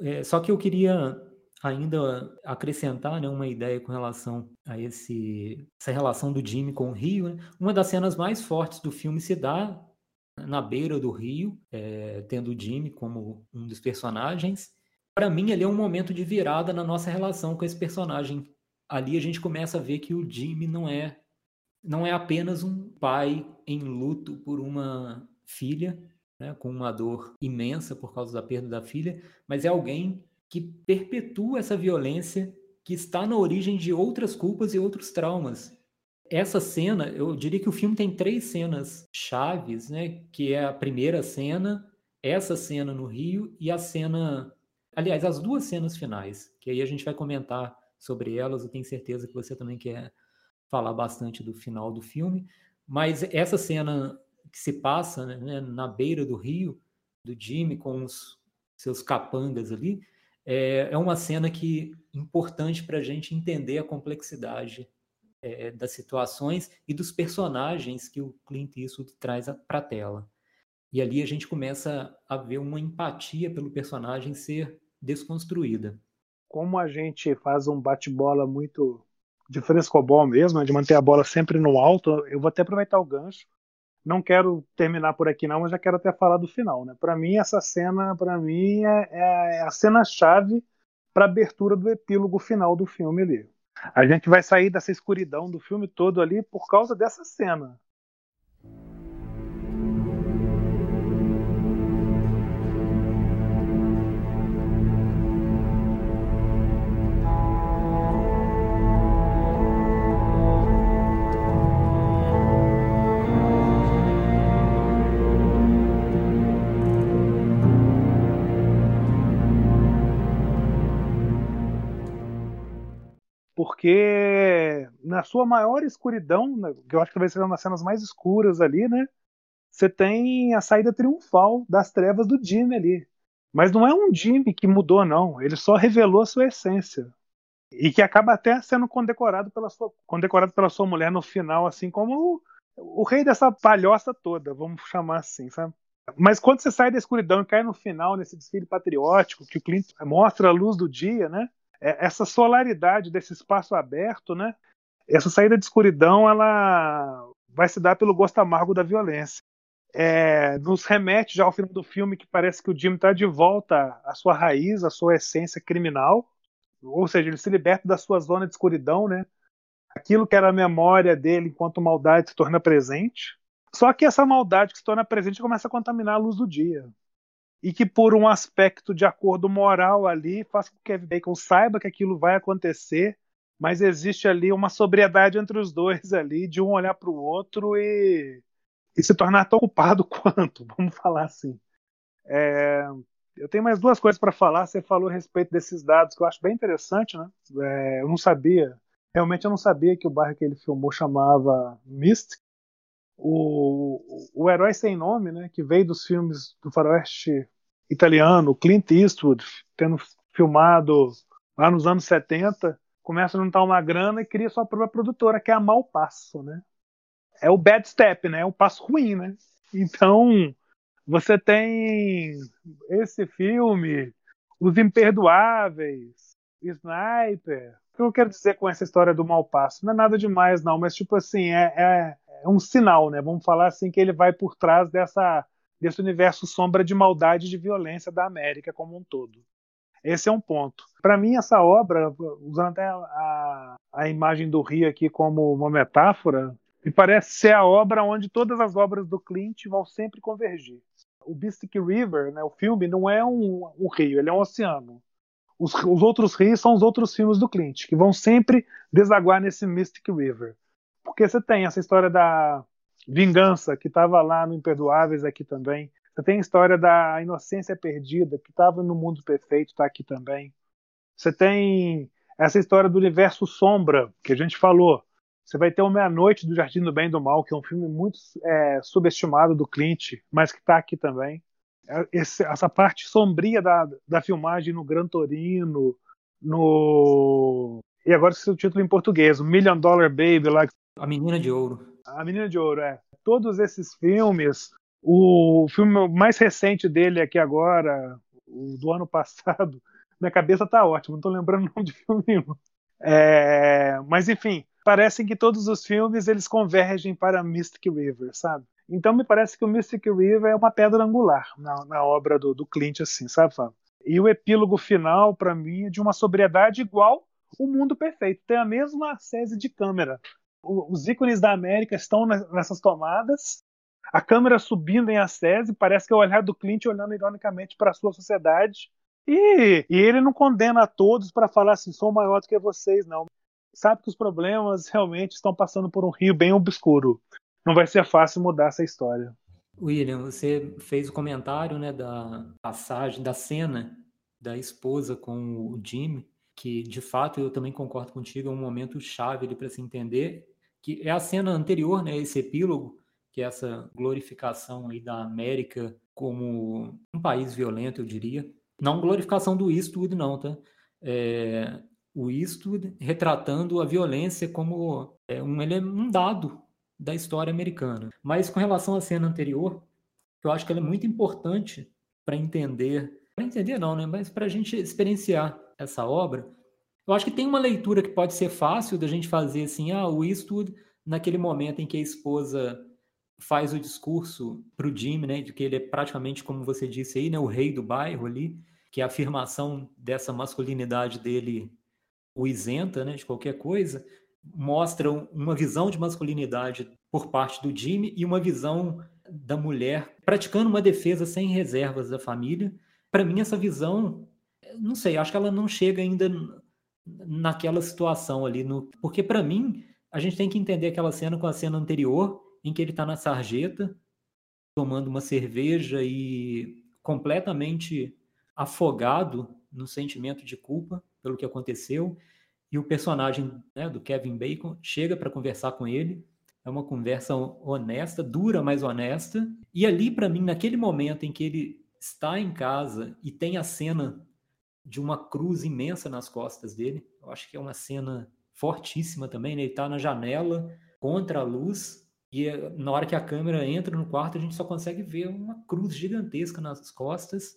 Speaker 2: É, só que eu queria ainda acrescentar né, uma ideia com relação a esse, essa relação do Jimmy com o rio. Né? Uma das cenas mais fortes do filme se dá na beira do rio, é, tendo o Jimmy como um dos personagens. Para mim, ali é um momento de virada na nossa relação com esse personagem. Ali a gente começa a ver que o Jimmy não é não é apenas um pai em luto por uma filha, né, com uma dor imensa por causa da perda da filha, mas é alguém que perpetua essa violência que está na origem de outras culpas e outros traumas. Essa cena, eu diria que o filme tem três cenas chaves, né? Que é a primeira cena, essa cena no Rio e a cena, aliás, as duas cenas finais, que aí a gente vai comentar sobre elas. Eu tenho certeza que você também quer falar bastante do final do filme, mas essa cena que se passa né, na beira do rio, do Jimmy com os seus capangas ali, é, é uma cena que importante para a gente entender a complexidade é, das situações e dos personagens que o Clint Eastwood traz para a tela. E ali a gente começa a ver uma empatia pelo personagem ser desconstruída.
Speaker 3: Como a gente faz um bate-bola muito de frescobol mesmo, né, de manter a bola sempre no alto, eu vou até aproveitar o gancho. Não quero terminar por aqui não, mas já quero até falar do final, né? Para mim essa cena, para mim é, é, a cena chave para abertura do epílogo final do filme ali. A gente vai sair dessa escuridão do filme todo ali por causa dessa cena. Porque na sua maior escuridão, né, que eu acho que vai ser uma das cenas mais escuras ali, né? Você tem a saída triunfal das trevas do Jimmy ali. Mas não é um Jimmy que mudou, não. Ele só revelou a sua essência. E que acaba até sendo condecorado pela sua, condecorado pela sua mulher no final, assim como o, o rei dessa palhoça toda, vamos chamar assim, sabe? Mas quando você sai da escuridão e cai no final, nesse desfile patriótico, que o Clint mostra a luz do dia, né? É, essa solaridade desse espaço aberto, né? Essa saída de escuridão, ela vai se dar pelo gosto amargo da violência. É, nos remete já ao final do filme que parece que o Jim está de volta à sua raiz, à sua essência criminal, ou seja, ele se liberta da sua zona de escuridão, né? Aquilo que era a memória dele enquanto maldade se torna presente. Só que essa maldade que se torna presente começa a contaminar a luz do dia e que por um aspecto de acordo moral ali faz com que Kevin Bacon saiba que aquilo vai acontecer, mas existe ali uma sobriedade entre os dois ali, de um olhar para o outro e, e, se tornar tão culpado quanto, vamos falar assim. É, eu tenho mais duas coisas para falar. Você falou a respeito desses dados que eu acho bem interessante, né? É, eu não sabia, realmente eu não sabia que o bairro que ele filmou chamava Mystic. O, o Herói Sem Nome, né, que veio dos filmes do faroeste italiano, Clint Eastwood, tendo filmado lá nos anos 70, começa a juntar uma grana e cria sua própria produtora, que é a Malpasso, né? É o bad step, né? É o passo ruim, né? Então, você tem esse filme, Os Imperdoáveis, Sniper. Que eu quero dizer com essa história do Malpasso? Não é nada demais, não, mas tipo assim, é, é, é um sinal, né? Vamos falar assim que ele vai por trás dessa desse universo sombra de maldade e de violência da América como um todo. Esse é um ponto. Para mim, essa obra, usando até a, a imagem do Rio aqui como uma metáfora, me parece ser a obra onde todas as obras do Clint vão sempre convergir. O Mystic River, né, o filme, não é um, um rio, ele é um oceano. Os, os, outros rios são os outros filmes do Clint, que vão sempre desaguar nesse Mystic River. Porque você tem essa história da, Vingança, que estava lá no Imperdoáveis aqui também. Você tem a história da Inocência Perdida, que estava no Mundo Perfeito, está aqui também. Você tem essa história do universo sombra, que a gente falou. Você vai ter o Meia-Noite do Jardim do Bem e do Mal, que é um filme muito é, subestimado do Clint, mas que está aqui também. É, esse, essa parte sombria da, da filmagem no Gran Torino, no. E agora esse é o título em português, o Million Dollar Baby lá.
Speaker 2: A Menina de Ouro.
Speaker 3: A Menina de Ouro, é. Todos esses filmes, o filme mais recente dele aqui agora, o do ano passado, minha cabeça tá ótima, não tô lembrando o nome de filme nenhum. É, mas enfim, parecem que todos os filmes eles convergem para Mystic River, sabe? Então me parece que o Mystic River é uma pedra angular na, na obra do, do Clint, assim, sabe? E o epílogo final, para mim, é de uma sobriedade igual o Mundo Perfeito. Tem a mesma sese de câmera os ícones da América estão nessas tomadas, a câmera subindo em acese, parece que é o olhar do Clint olhando ironicamente para a sua sociedade, E, e ele não condena a todos para falar assim, sou maior do que vocês, não. Sabe que os problemas realmente estão passando por um rio bem obscuro. Não vai ser fácil mudar essa história.
Speaker 2: William, você fez o comentário né, da passagem, da cena da esposa com o Jimmy, que de fato eu também concordo contigo, é um momento chave para se entender, que é a cena anterior, né, esse epílogo, que é essa glorificação aí da América como um país violento, eu diria. Não glorificação do Eastwood, não, tá? É, o Eastwood retratando a violência como é, um, ele é um dado da história americana. Mas com relação à cena anterior, eu acho que ela é muito importante para entender, para entender não, né? Mas para a gente experienciar essa obra, eu acho que tem uma leitura que pode ser fácil da gente fazer assim, ah, o Eastwood naquele momento em que a esposa faz o discurso para o Jimmy, né, de que ele é praticamente, como você disse aí, né, o rei do bairro ali, que a afirmação dessa masculinidade dele o isenta né, de qualquer coisa, mostra uma visão de masculinidade por parte do Jimmy e uma visão da mulher praticando uma defesa sem reservas da família. Para mim, essa visão, não sei, acho que ela não chega ainda naquela situação ali, no... porque para mim, a gente tem que entender aquela cena com a cena anterior, em que ele está na sarjeta, tomando uma cerveja e completamente afogado no sentimento de culpa pelo que aconteceu. E o personagem né, do Kevin Bacon chega para conversar com ele. É uma conversa honesta, dura, mas honesta. E ali, para mim, naquele momento em que ele está em casa e tem a cena de uma cruz imensa nas costas dele, eu acho que é uma cena fortíssima também. Né? Ele está na janela, contra a luz, e eh, na hora que a câmera entra no quarto, a gente só consegue ver uma cruz gigantesca nas costas.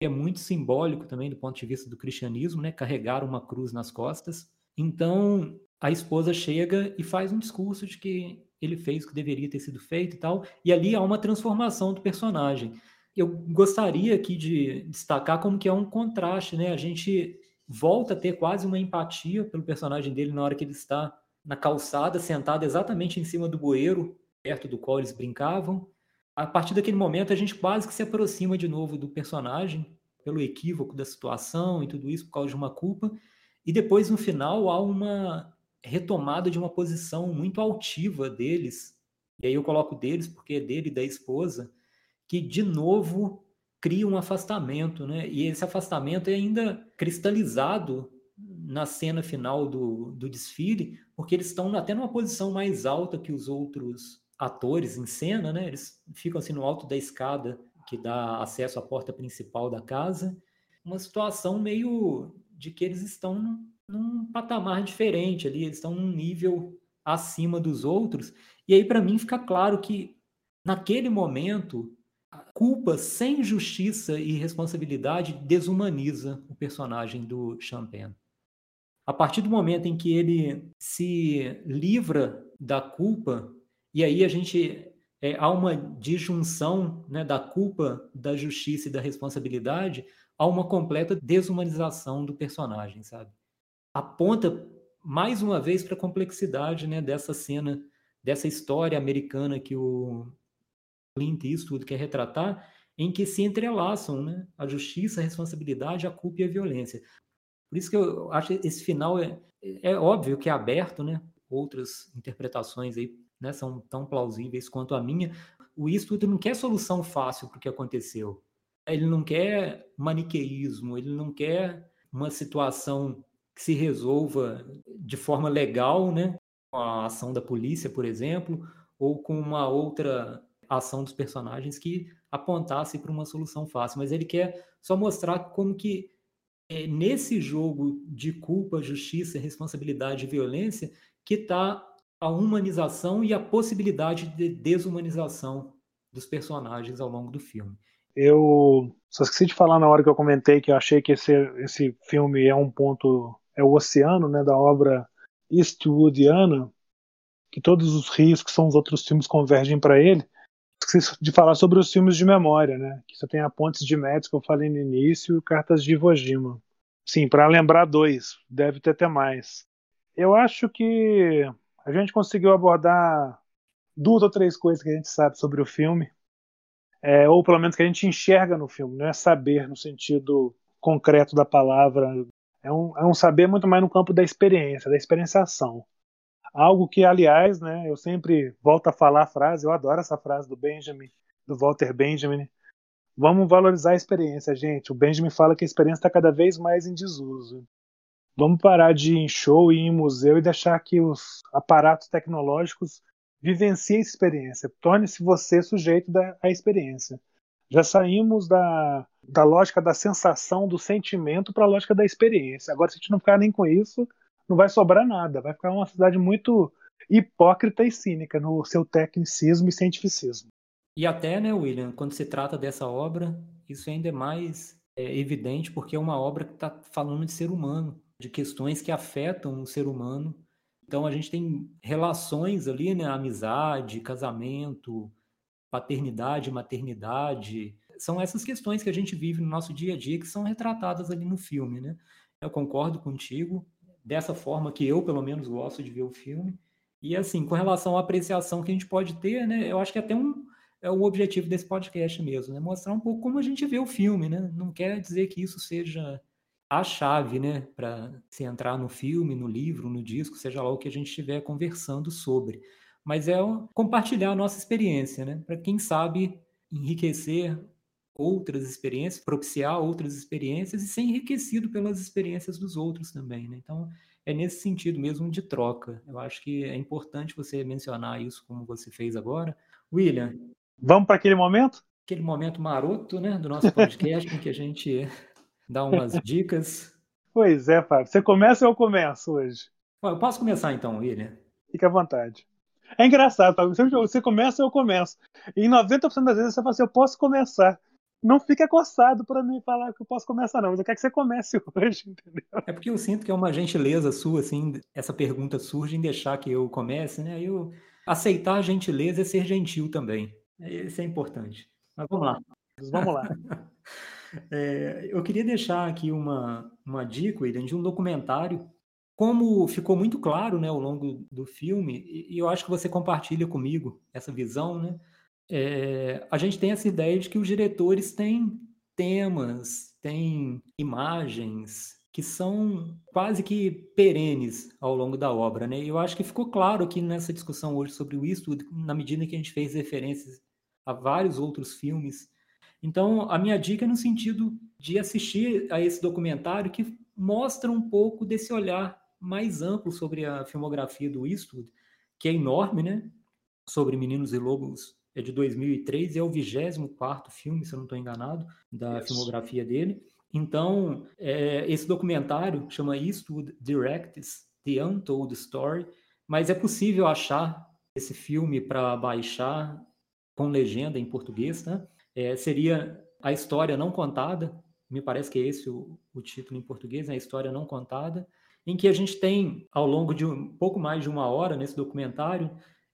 Speaker 2: É muito simbólico também do ponto de vista do cristianismo, né? Carregar uma cruz nas costas. Então, a esposa chega e faz um discurso de que ele fez o que deveria ter sido feito e tal. E ali há uma transformação do personagem. Eu gostaria aqui de destacar como que é um contraste, né? A gente volta a ter quase uma empatia pelo personagem dele na hora que ele está na calçada, sentado exatamente em cima do bueiro, perto do qual eles brincavam. A partir daquele momento, a gente quase que se aproxima de novo do personagem, pelo equívoco da situação e tudo isso, por causa de uma culpa. E depois, no final, há uma retomada de uma posição muito altiva deles. E aí eu coloco deles porque é dele e da esposa, que de novo cria um afastamento, né? E esse afastamento é ainda cristalizado na cena final do, do desfile, porque eles estão até numa posição mais alta que os outros atores em cena, né? Eles ficam assim no alto da escada que dá acesso à porta principal da casa. Uma situação meio de que eles estão num, patamar diferente ali, eles estão num nível acima dos outros. E aí, para mim, fica claro que naquele momento, a culpa sem justiça e responsabilidade desumaniza o personagem do Champagne. A partir do momento em que ele se livra da culpa, e aí a gente é, há uma disjunção né, da culpa, da justiça e da responsabilidade, há uma completa desumanização do personagem, sabe? Aponta mais uma vez para a complexidade né, dessa cena, dessa história americana que o Clint Eastwood quer retratar, em que se entrelaçam né, a justiça, a responsabilidade, a culpa e a violência. Por isso que eu acho esse final é, é óbvio que é aberto, né? Outras interpretações aí né, são tão plausíveis quanto a minha. O Eastwood não quer solução fácil para o que aconteceu. Ele não quer maniqueísmo, ele não quer uma situação que se resolva de forma legal, né? Com a ação da polícia, por exemplo, ou com uma outra ação dos personagens que apontasse para uma solução fácil. Mas ele quer só mostrar como que é nesse jogo de culpa, justiça, responsabilidade e violência que está a humanização e a possibilidade de desumanização dos personagens ao longo do filme.
Speaker 3: Eu só esqueci de falar na hora que eu comentei que eu achei que esse, esse filme é um ponto, é o oceano né, da obra Eastwoodiana, que todos os rios que são os outros filmes convergem para ele. Esqueci de falar sobre os filmes de memória, né? Que só tem a Pontes de Médicos que eu falei no início e Cartas de Iwo Jima. Sim, para lembrar dois, deve ter até mais. Eu acho que a gente conseguiu abordar duas ou três coisas que a gente sabe sobre o filme, é, ou pelo menos que a gente enxerga no filme, não é saber no sentido concreto da palavra. É um, é um saber muito mais no campo da experiência, da experienciação. Algo que, aliás, né, eu sempre volto a falar a frase, eu adoro essa frase do Benjamin, do Walter Benjamin. Vamos valorizar a experiência, gente. O Benjamin fala que a experiência está cada vez mais em desuso. Vamos parar de ir em show e ir em museu e deixar que os aparatos tecnológicos vivenciem a experiência. Torne-se você sujeito da a experiência. Já saímos da, da lógica da sensação, do sentimento, para a lógica da experiência. Agora, se a gente não ficar nem com isso, não vai sobrar nada. Vai ficar uma cidade muito hipócrita e cínica no seu tecnicismo e cientificismo.
Speaker 2: E até, né, William, quando se trata dessa obra, isso ainda é mais é, evidente porque é uma obra que está falando de ser humano, de questões que afetam o ser humano. Então a gente tem relações ali, né, amizade, casamento, paternidade, maternidade. São essas questões que a gente vive no nosso dia a dia que são retratadas ali no filme, né? Eu concordo contigo, dessa forma que eu, pelo menos, gosto de ver o filme. E assim, com relação à apreciação que a gente pode ter, né? Eu acho que até um é o objetivo desse podcast mesmo, né? Mostrar um pouco como a gente vê o filme, né? Não quer dizer que isso seja a chave, né, para se entrar no filme, no livro, no disco, seja lá o que a gente estiver conversando sobre. Mas é compartilhar a nossa experiência, né? Para quem sabe enriquecer outras experiências, propiciar outras experiências e ser enriquecido pelas experiências dos outros também, né? Então, é nesse sentido mesmo de troca. Eu acho que é importante você mencionar isso como você fez agora. William,
Speaker 3: Vamos para aquele momento?
Speaker 2: Aquele momento maroto, né, do nosso podcast, em que a gente dá umas dicas.
Speaker 3: Pois é, Fábio. Você começa ou eu começo hoje?
Speaker 2: Eu posso começar então, William?
Speaker 3: Fique à vontade. É engraçado, Fábio. Você começa ou eu começo. E 90% das vezes você fala assim, eu posso começar. Não fica coçado para mim falar que eu posso começar, não. Mas eu quero que você comece hoje, entendeu?
Speaker 2: É porque eu sinto que é uma gentileza sua, assim, essa pergunta surge em deixar que eu comece, né? Eu aceitar a gentileza é ser gentil também. Isso é importante. Mas vamos lá.
Speaker 3: Vamos lá.
Speaker 2: é, eu queria deixar aqui uma, uma dica, William, de um documentário. Como ficou muito claro né, ao longo do filme, e eu acho que você compartilha comigo essa visão, né? É, a gente tem essa ideia de que os diretores têm temas, têm imagens que são quase que perenes ao longo da obra, né? Eu acho que ficou claro aqui nessa discussão hoje sobre o Eastwood, na medida que a gente fez referências a vários outros filmes. Então, a minha dica é no sentido de assistir a esse documentário que mostra um pouco desse olhar mais amplo sobre a filmografia do Eastwood, que é enorme, né? Sobre Meninos e Lobos é de 2003 e é o 24 filme, se eu não estou enganado, da filmografia dele. Então, é, esse documentário chama Eastwood Directs The Untold Story, mas é possível achar esse filme para baixar com legenda em português, né? É, seria A História Não Contada, me parece que é esse o, o título em português, né? A História Não Contada, em que a gente tem, ao longo de um pouco mais de uma hora nesse documentário,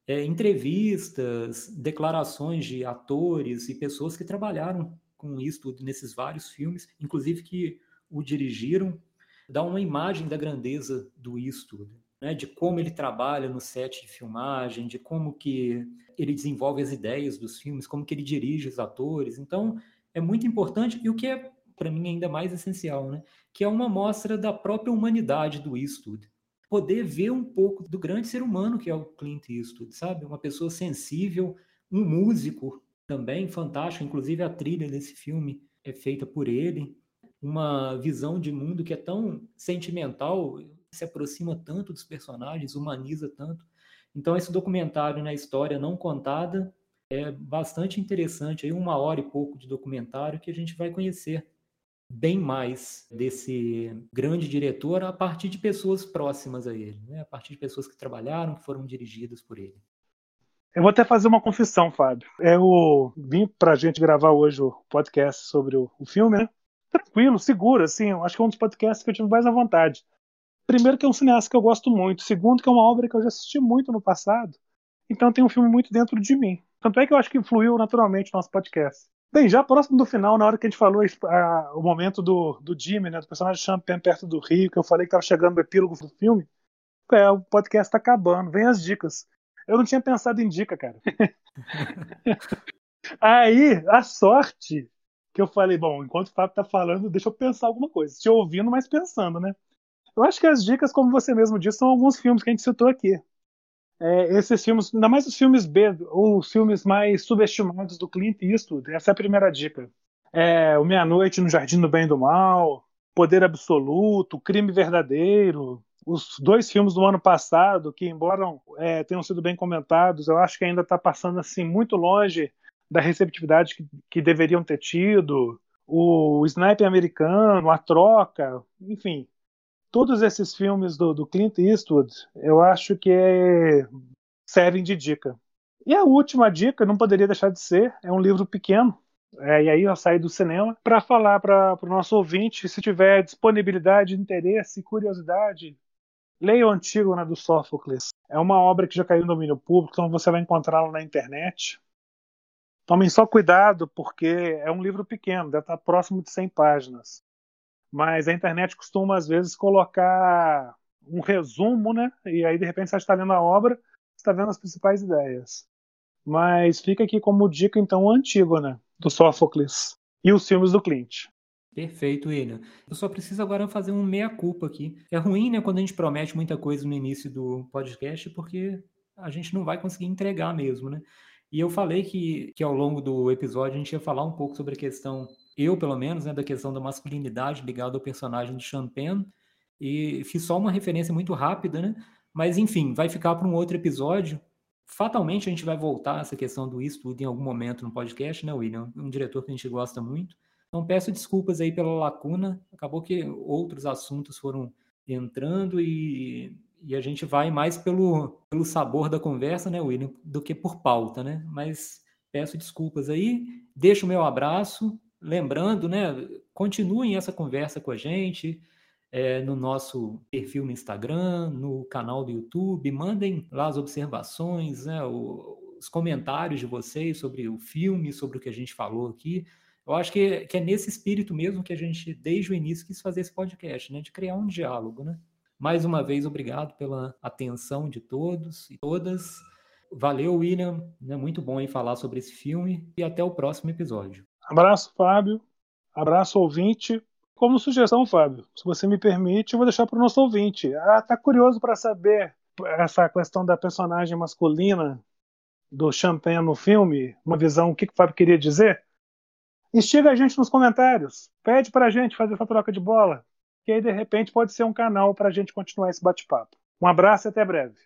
Speaker 2: é, entrevistas, declarações de atores e pessoas que trabalharam com isso nesses vários filmes, inclusive que o dirigiram, dá uma imagem da grandeza do Eastwood né, de como ele trabalha no set de filmagem, de como que ele desenvolve as ideias dos filmes, como que ele dirige os atores. Então, é muito importante e o que é para mim ainda mais essencial, né, que é uma mostra da própria humanidade do Eastwood. Poder ver um pouco do grande ser humano que é o Clint Eastwood, sabe? Uma pessoa sensível, um músico também fantástico, inclusive a trilha desse filme é feita por ele, uma visão de mundo que é tão sentimental, se aproxima tanto dos personagens, humaniza tanto. Então, esse documentário na né, história não contada é bastante interessante. Aí, uma hora e pouco de documentário que a gente vai conhecer bem mais desse grande diretor a partir de pessoas próximas a ele, né? a partir de pessoas que trabalharam, que foram dirigidas por ele.
Speaker 3: Eu vou até fazer uma confissão, Fábio. Eu vim para a gente gravar hoje o podcast sobre o, filme, né? Tranquilo, seguro, assim. Acho que é um dos podcasts que eu tive mais à vontade. Primeiro, que é um cineasta que eu gosto muito. Segundo, que é uma obra que eu já assisti muito no passado. Então tem um filme muito dentro de mim. Tanto é que eu acho que influiu naturalmente no nosso podcast. Bem, já próximo do final, na hora que a gente falou a, o momento do, do Jimmy, né, do personagem Champagne perto do Rio, que eu falei que estava chegando o epílogo do filme, é, o podcast está acabando, vem as dicas. Eu não tinha pensado em dica, cara. Aí, a sorte que eu falei, bom, enquanto o Fábio tá falando, deixa eu pensar alguma coisa. Te ouvindo, mas pensando, né? Eu acho que as dicas, como você mesmo disse, são alguns filmes que a gente citou aqui. É, esses filmes, ainda mais os filmes B, ou os filmes mais subestimados do Clint Eastwood, essa é a primeira dica. É, o Meia-Noite no Jardim do Bem e do Mal, Poder Absoluto, Crime Verdadeiro, os dois filmes do ano passado, que embora é, tenham sido bem comentados, eu acho que ainda está passando assim muito longe da receptividade que, que deveriam ter tido. O Sniper Americano, A Troca, enfim, todos esses filmes do, do Clint Eastwood, eu acho que é, servem de dica. E a última dica, não poderia deixar de ser, é um livro pequeno, é, e aí eu saí do cinema para falar para o nosso ouvinte, se tiver disponibilidade, interesse, curiosidade, leia o Antígona do Sófocles. É uma obra que já caiu no domínio público, então você vai encontrá-la na internet. Tomem só cuidado, porque é um livro pequeno, deve estar próximo de 100 páginas mas a internet costuma às vezes colocar um resumo, né? E aí de repente você está lendo a obra, está vendo as principais ideias. Mas fica aqui como dica então Antígona do Sófocles e os filmes do Clint.
Speaker 2: Perfeito, William. Eu só preciso agora fazer um meia-culpa aqui. É ruim, né, quando a gente promete muita coisa no início do podcast, porque a gente não vai conseguir entregar mesmo, né? E eu falei que, que ao longo do episódio a gente ia falar um pouco sobre a questão eu pelo menos, né, da questão da masculinidade ligada ao personagem de Champagne, e fiz só uma referência muito rápida, né? Mas enfim, vai ficar para um outro episódio. Fatalmente a gente vai voltar a essa questão do Eastwood em algum momento no podcast, né, William? Um diretor que a gente gosta muito. Então peço desculpas aí pela lacuna. Acabou que outros assuntos foram entrando e, e a gente vai mais pelo, pelo sabor da conversa, né, William, do que por pauta, né? Mas peço desculpas aí. Deixo o meu abraço lembrando, né, continuem essa conversa com a gente é, no nosso perfil no Instagram, no canal do YouTube, mandem lá as observações, né, os comentários de vocês sobre o filme, sobre o que a gente falou aqui. Eu acho que, que é nesse espírito mesmo que a gente, desde o início, quis fazer esse podcast, né, de criar um diálogo, né? Mais uma vez, obrigado pela atenção de todos e todas. Valeu, William. É muito bom em falar sobre esse filme e até o próximo episódio.
Speaker 3: Abraço, Fábio. Abraço, ouvinte. Como sugestão, Fábio, se você me permite, eu vou deixar para o nosso ouvinte. Ah, tá curioso para saber essa questão da personagem masculina do Champagne no filme, uma visão, o que, que o Fábio queria dizer? Instiga a gente nos comentários. Pede para a gente fazer essa troca de bola. Que aí, de repente, pode ser um canal para a gente continuar esse bate-papo. Um abraço e até breve.